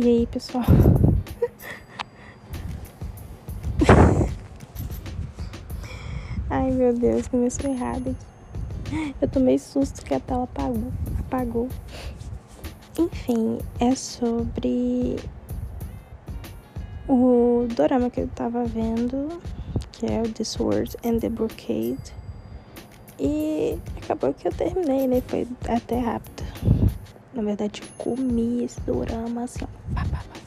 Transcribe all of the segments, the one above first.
E aí, pessoal? Ai, meu Deus, começou errado aqui. Eu tomei susto que a tela apagou. apagou. Enfim, é sobre o dorama que eu tava vendo, que é o This World and the Brocade. E acabou que eu terminei, né? Foi até rápido. Na verdade, comi esse dorama assim, ó. Pá, pá, pá.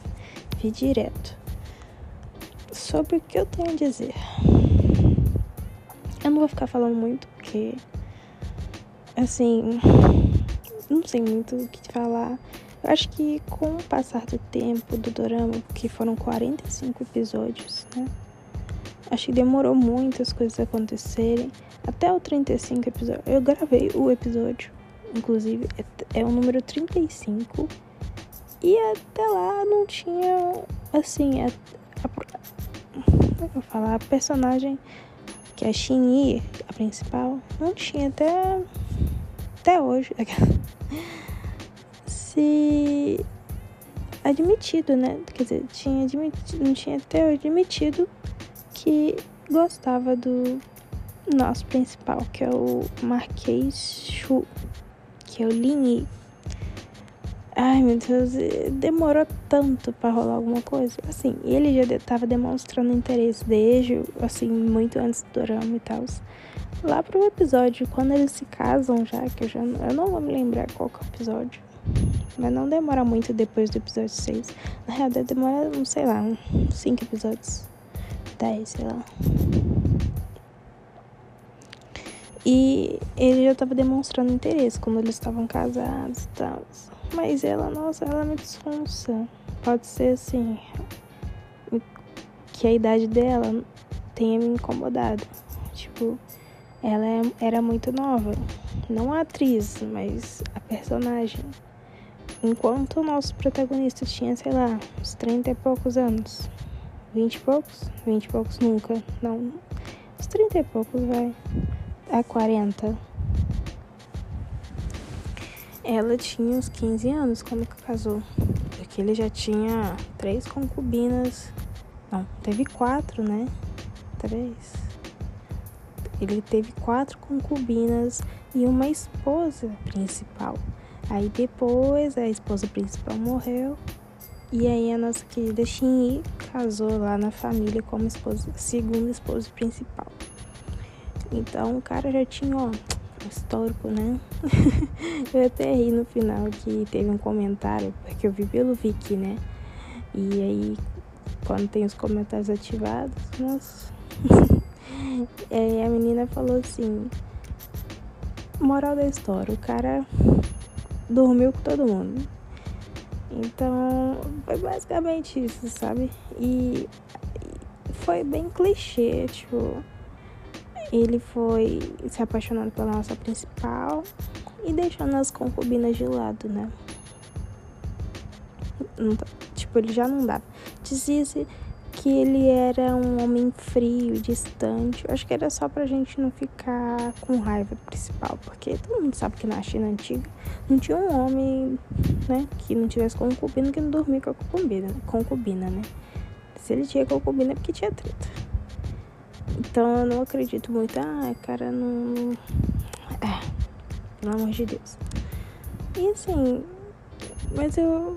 Vi direto. Sobre o que eu tenho a dizer. Eu não vou ficar falando muito, porque. Assim. Não sei muito o que falar. Eu acho que com o passar do tempo do dorama, que foram 45 episódios, né? Acho que demorou muito as coisas acontecerem. Até o 35 episódio. Eu gravei o episódio inclusive é, é o número 35. E até lá não tinha, assim, a, a, é vou falar? A personagem que é a Shin a principal, não tinha até, até hoje se admitido, né? Quer dizer, tinha admitido, não tinha até hoje admitido que gostava do nosso principal, que é o Marquês Shu que o Lini. Ai meu Deus, demorou tanto para rolar alguma coisa. Assim, ele já estava demonstrando interesse desde, assim, muito antes do drama e tal. Lá pro episódio, quando eles se casam já, que eu já eu não vou me lembrar qual que é o episódio. Mas não demora muito depois do episódio 6. Na realidade, demora, sei lá, uns 5 episódios. 10, sei lá. E ele já estava demonstrando interesse quando eles estavam casados e tal. Mas ela, nossa, ela é muito. Pode ser assim, que a idade dela tenha me incomodado. Tipo, ela é, era muito nova. Não a atriz, mas a personagem. Enquanto o nosso protagonista tinha, sei lá, uns 30 e poucos anos. 20 e poucos? 20 e poucos nunca. Não. Uns 30 e poucos, vai a 40. Ela tinha uns 15 anos quando casou. Porque ele já tinha três concubinas. Não, teve quatro, né? Três. Ele teve quatro concubinas e uma esposa principal. Aí depois a esposa principal morreu. E aí a nossa querida Shin casou lá na família como esposa, segunda esposa principal. Então o cara já tinha, ó, histórico, né? eu até ri no final que teve um comentário, porque eu vi pelo Viki, né? E aí, quando tem os comentários ativados, nossa. é, a menina falou assim: moral da história, o cara dormiu com todo mundo. Então, foi basicamente isso, sabe? E foi bem clichê, tipo, ele foi se apaixonando pela nossa principal e deixando as concubinas de lado, né? tipo, ele já não dava. Dizia-se que ele era um homem frio, distante. Eu acho que era só pra gente não ficar com raiva principal, porque todo mundo sabe que na China antiga não tinha um homem, né, que não tivesse concubina que não dormia com a concubina, concubina, né? Se ele tinha concubina é porque tinha treta. Então eu não acredito muito. Ah, cara, não. É, pelo amor de Deus. E assim, mas eu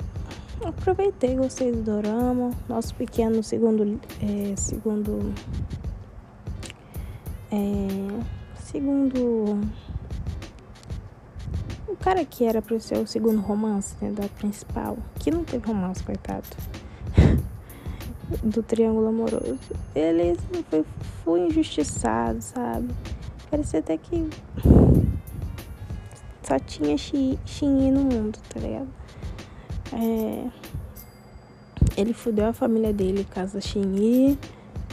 aproveitei, gostei do dorama. Nosso pequeno segundo. É, segundo. É, segundo. O cara que era pra ser o segundo romance, né, da principal, que não teve romance, coitado do triângulo amoroso. Ele foi, foi injustiçado, sabe? Parecia até que só tinha Xin no mundo, tá ligado? É... Ele fudeu a família dele, casa Xin E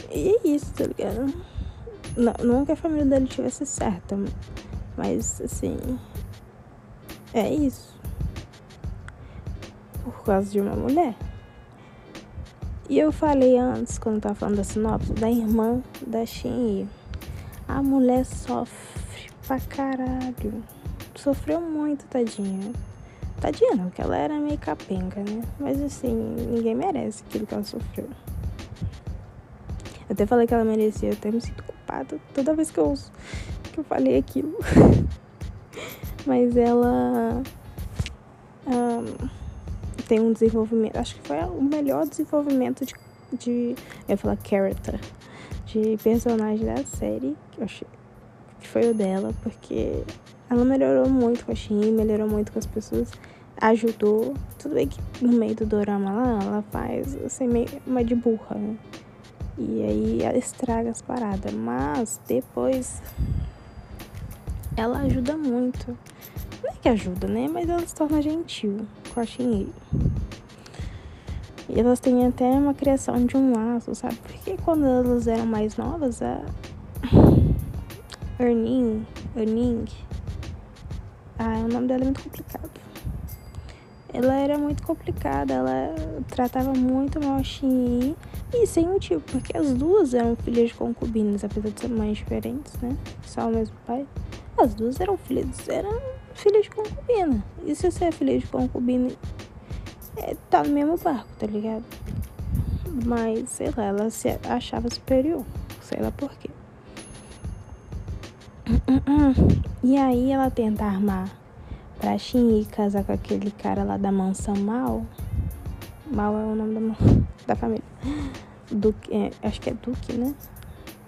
é isso, tá ligado? Não, não que a família dele tivesse certa, mas assim. É isso. Por causa de uma mulher. E eu falei antes, quando eu tava falando da sinopse, da irmã da Shin A mulher sofre pra caralho. Sofreu muito, tadinha. Tadinha, não, porque ela era meio capenga, né? Mas assim, ninguém merece aquilo que ela sofreu. Eu até falei que ela merecia, eu até me sinto culpada toda vez que eu, que eu falei aquilo. Mas ela um, tem um desenvolvimento, acho que foi o melhor desenvolvimento de, de eu ia falar character, de personagem da série, que eu achei que foi o dela, porque ela melhorou muito com a Shin, melhorou muito com as pessoas, ajudou. Tudo bem que no meio do dorama lá, ela faz assim, meio uma de burra, né? E aí ela estraga as paradas. Mas depois ela ajuda muito. Que ajuda, né? Mas ela se torna gentil com a Shin. E elas têm até uma criação de um laço, sabe? Porque quando elas eram mais novas, a Erning, Erning, ah, o nome dela é muito complicado. Ela era muito complicada, ela tratava muito mal a Shin e sem motivo, porque as duas eram filhas de concubinas, apesar de ser mães diferentes, né? Só o mesmo pai. As duas eram filhas, eram filhas de concubina. E se você é filha de concubina, é, tá no mesmo barco, tá ligado? Mas, sei lá, ela se achava superior. Sei lá por quê. E aí ela tenta armar pra Shin casar com aquele cara lá da mansão Mal. Mal é o nome da, da família. Duque, é, acho que é Duque, né?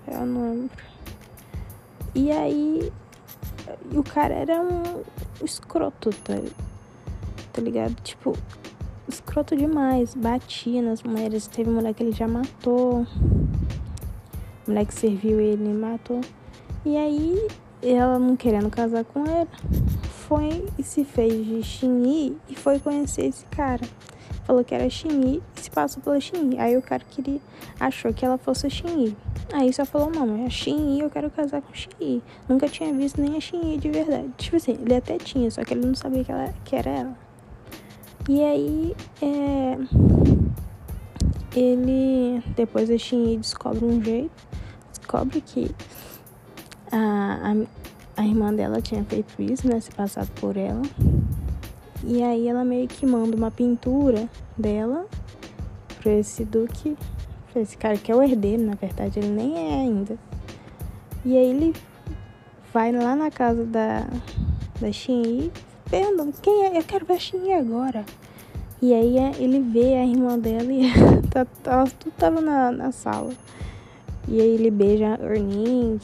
Eu não lembro. E aí o cara era um escroto, tá, tá ligado? Tipo, escroto demais. Batia nas mulheres. Teve mulher que ele já matou. Mulher que serviu ele matou. E aí, ela não querendo casar com ele, foi e se fez de Xinyi e foi conhecer esse cara. Falou que era Xinyi e se passou pela Xinyi. Aí o cara queria, achou que ela fosse Xinyi. Aí só falou, não, é Xinyi, eu quero casar com Xinyi. Nunca tinha visto nem a Xinyi de verdade. Tipo assim, ele até tinha, só que ele não sabia que, ela, que era ela. E aí, é, ele, depois a Xinyi descobre um jeito, descobre que a, a, a irmã dela tinha feito isso, né? Se passado por ela. E aí ela meio que manda uma pintura dela pra esse Duque, pra esse cara que é o herdeiro, na verdade, ele nem é ainda. E aí ele vai lá na casa da, da Shinyi, perguntando, quem é? Eu quero ver a Shinyi agora. E aí é, ele vê a irmã dela e tá, ela tudo tava na, na sala. E aí ele beija a Erning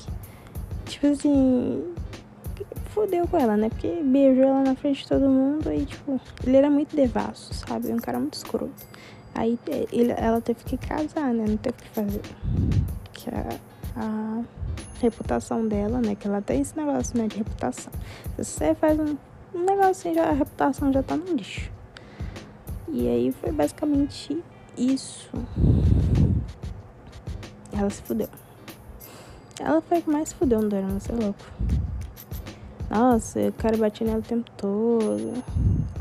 tipo assim, fodeu com ela, né? Porque beijou ela na frente de todo mundo e, tipo, ele era muito devasso, sabe? Um cara muito escroto. Aí ele, ela teve que casar, né? Não teve que fazer. Que a, a reputação dela, né? Que ela tem esse negócio, né? De reputação. Se você faz um, um assim, já, a reputação já tá no lixo. E aí foi basicamente isso. Ela se fudeu. Ela foi que mais fudeu no dorama, você é louco. Nossa, o cara bate nela o tempo todo.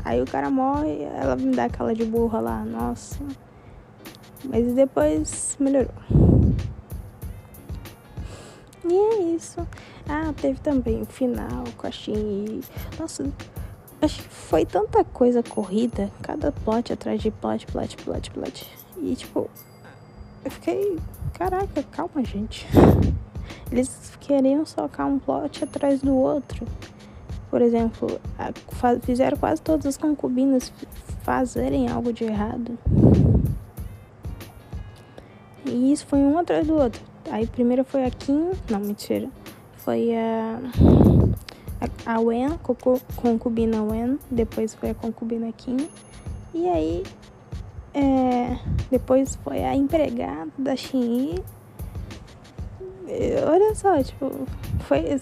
Aí o cara morre, ela me dá aquela de burra lá, nossa. Mas depois melhorou. E é isso. Ah, teve também o final com a Shin. Nossa, acho que foi tanta coisa corrida. Cada plot atrás de plot, plot, plot, plot. E tipo, eu fiquei. Caraca, calma, gente. Eles queriam socar um plot atrás do outro. Por exemplo, fizeram quase todas as concubinas fazerem algo de errado. E isso foi um atrás do outro. Aí primeiro foi a Kim, não, mentira. Foi a a, Wen, concubina Wen, depois foi a concubina Kim. E aí é, depois foi a empregada da Xin olha só, tipo, foi,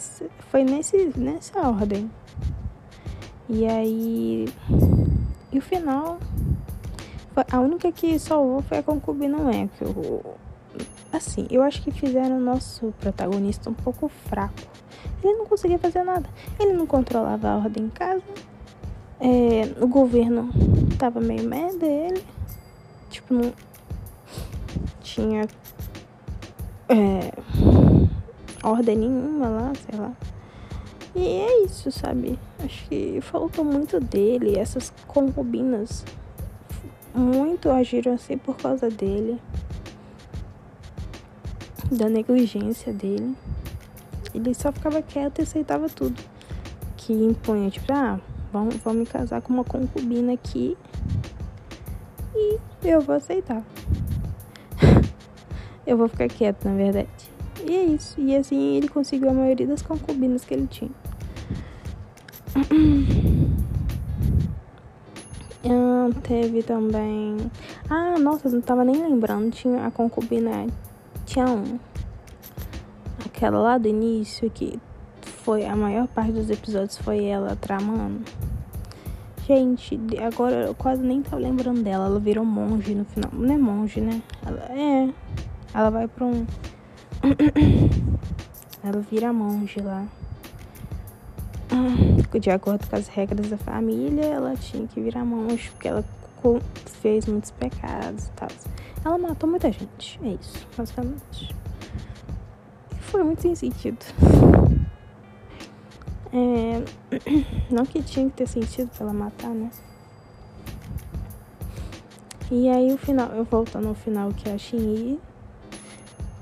foi nesse, nessa ordem. E aí. E o final. A única que salvou foi a concubina é que Assim, eu acho que fizeram o nosso protagonista um pouco fraco. Ele não conseguia fazer nada. Ele não controlava a ordem em casa. É, o governo tava meio merda dele. Tipo, não tinha é, ordem nenhuma lá, sei lá. E é isso, sabe? Acho que faltou muito dele. Essas concubinas muito agiram assim por causa dele. Da negligência dele. Ele só ficava quieto e aceitava tudo. Que impunha, tipo, ah, vamos, me casar com uma concubina aqui. E eu vou aceitar. Eu vou ficar quieto, na verdade. E é isso. E assim ele conseguiu a maioria das concubinas que ele tinha. Ah, teve também. Ah, nossa, não tava nem lembrando. Tinha a concubina Tian. Aquela lá do início que foi a maior parte dos episódios foi ela tramando. Gente, agora eu quase nem tava lembrando dela. Ela virou monge no final. Não é monge, né? Ela é. Ela vai pra um. ela vira monge lá. De acordo com as regras da família, ela tinha que virar monge porque ela fez muitos pecados e tal. Ela matou muita gente. É isso, basicamente. E foi muito sem sentido. É, não que tinha que ter sentido pra ela matar, né? E aí o final, eu voltando ao final que é a Shinji,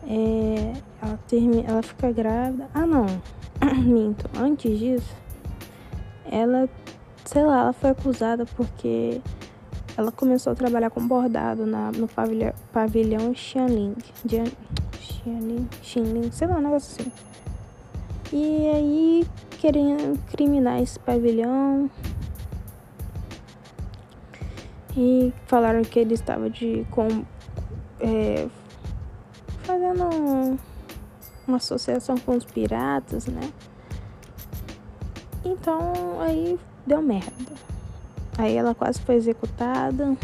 é, ela ela fica grávida. Ah não, minto. Antes disso, ela, sei lá, ela foi acusada porque ela começou a trabalhar com bordado na, no pavilhão, pavilhão Xianling. Xianling, Xinling, sei lá, um negócio assim. E aí queriam criminar esse pavilhão. E falaram que ele estava de com é, fazendo uma associação com os piratas, né? Então aí deu merda. Aí ela quase foi executada.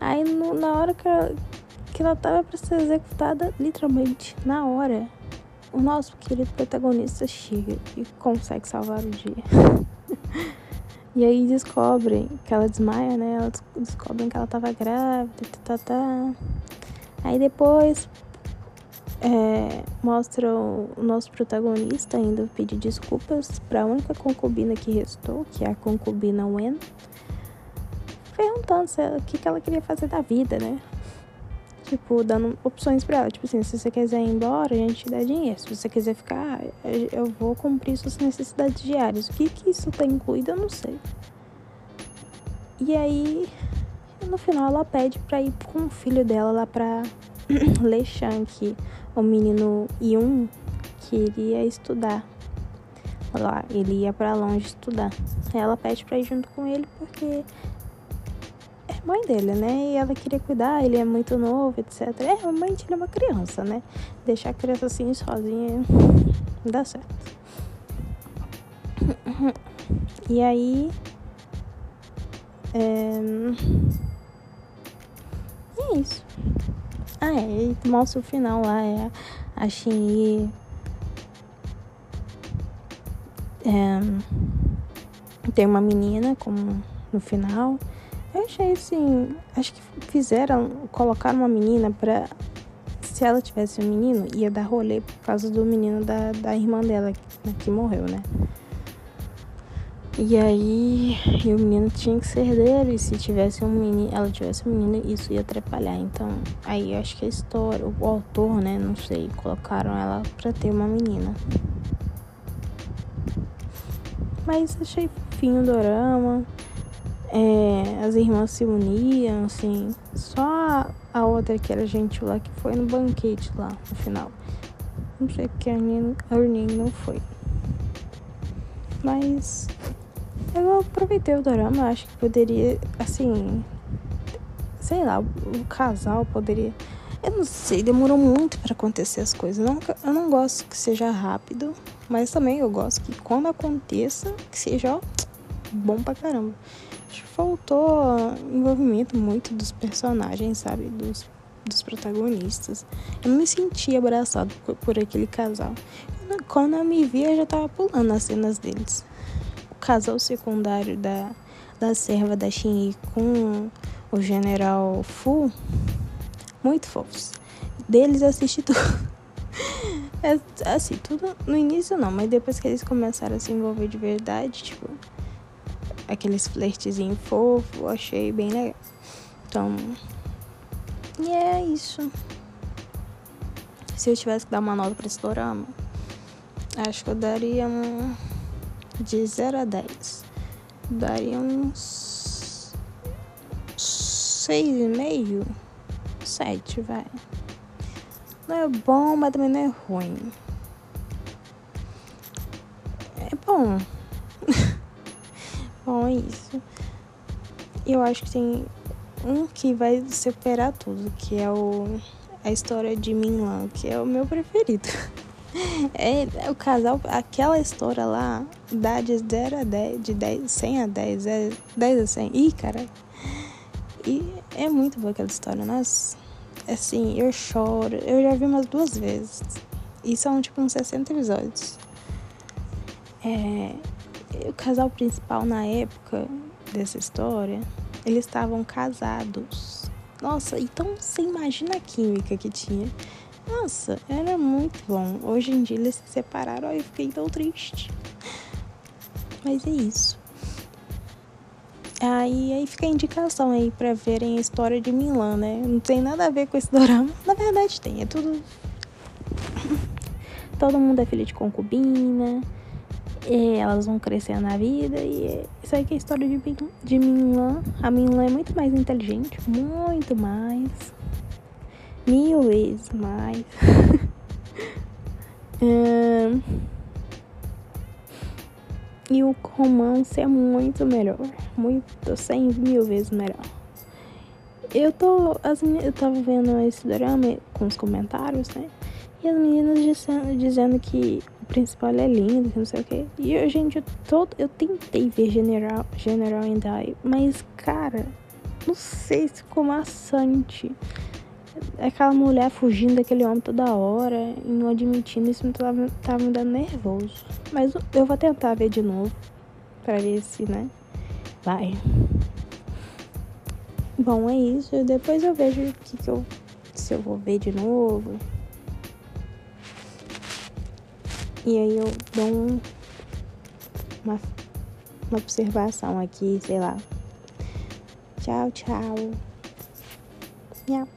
Aí no, na hora que ela, que ela tava pra ser executada, literalmente, na hora, o nosso querido protagonista chega e consegue salvar o dia. e aí descobrem que ela desmaia, né? Elas descobrem que ela tava grávida, tá, tá, tá. Aí depois é, mostra o, nosso protagonista ainda pedir desculpas para a única concubina que restou, que é a concubina Wen, perguntando se, o que, que ela queria fazer da vida, né? Tipo, dando opções pra ela. Tipo assim, se você quiser ir embora, a gente te dá dinheiro. Se você quiser ficar, eu vou cumprir suas necessidades diárias. O que que isso tá incluído, eu não sei. E aí, no final, ela pede pra ir com o filho dela lá pra Lechan, que o menino Yun queria estudar. Lá, ele ia para longe estudar. Ela pede pra ir junto com ele porque mãe dele, né? E ela queria cuidar, ele é muito novo, etc. É, realmente ele é uma criança, né? Deixar a criança assim sozinha não dá certo. E aí. É, é isso. Ah, é, e mostra o final lá, é a Shinji. É, tem uma menina como no final eu achei assim. Acho que fizeram. Colocaram uma menina pra. Se ela tivesse um menino, ia dar rolê por causa do menino da, da irmã dela que, que morreu, né? E aí, e o menino tinha que ser dele. E se tivesse um menino, ela tivesse um menino, isso ia atrapalhar. Então, aí acho que a história, o autor, né? Não sei, colocaram ela pra ter uma menina. Mas achei fofinho o dorama. É, as irmãs se uniam, assim. Só a outra que era gentil lá, que foi no banquete lá, no final. Não sei porque a Arnin não foi. Mas eu aproveitei o drama, acho que poderia, assim, sei lá, o casal poderia. Eu não sei, demorou muito para acontecer as coisas. Não, eu não gosto que seja rápido, mas também eu gosto que quando aconteça, que seja ó, bom pra caramba faltou envolvimento muito dos personagens, sabe? Dos, dos protagonistas. Eu não me senti abraçado por, por aquele casal. Quando eu me vi, eu já tava pulando as cenas deles. Casal secundário da, da serva da Shinji com o general Fu, muito fofos. Deles assisti tudo. É, assim, tudo no início não, mas depois que eles começaram a se envolver de verdade, tipo, aqueles flertezinhos fofos, eu achei bem legal. Então, e é isso. Se eu tivesse que dar uma nota pra esse dorama, acho que eu daria um de 0 a 10. Daria uns 6,5, 7, vai. Não é bom, mas também não é ruim. É bom. bom, é isso. Eu acho que tem um que vai superar tudo, que é o a história de Minlan, que é o meu preferido. É, o casal, aquela história lá dá de 0 a 10, de 10, 100 a 10, é 10 a 100. Ih, cara. E é muito boa aquela história, nossa assim, eu choro. Eu já vi umas duas vezes. E são tipo uns 60 episódios. É, o casal principal na época dessa história, eles estavam casados. Nossa, então você imagina a química que tinha. Nossa, era muito bom. Hoje em dia eles se separaram eu fiquei tão triste. Mas é isso. Aí, aí fica a indicação aí pra verem a história de Milan, né? Não tem nada a ver com esse drama. Na verdade tem, é tudo. Todo mundo é filho de concubina. elas vão crescer na vida e é isso aí que é a história de, de Minlan. A Minlan é muito mais inteligente, muito mais. Mil vezes mais. E o romance é muito melhor. Muito, cem mil vezes melhor. Eu tô. As, eu tava vendo esse drama com os comentários, né? E as meninas dizendo, dizendo que o principal é lindo, que não sei o que. E eu, gente, eu, todo, eu tentei ver General, General and mas, cara, não sei se ficou maçante aquela mulher fugindo daquele homem toda hora e não admitindo, isso me tava, tava me dando nervoso. Mas eu vou tentar ver de novo. Pra ver se, né? Vai. Bom, é isso. Depois eu vejo o que, que eu. Se eu vou ver de novo. E aí eu dou um, uma, uma observação aqui, sei lá. Tchau, tchau. Yeah.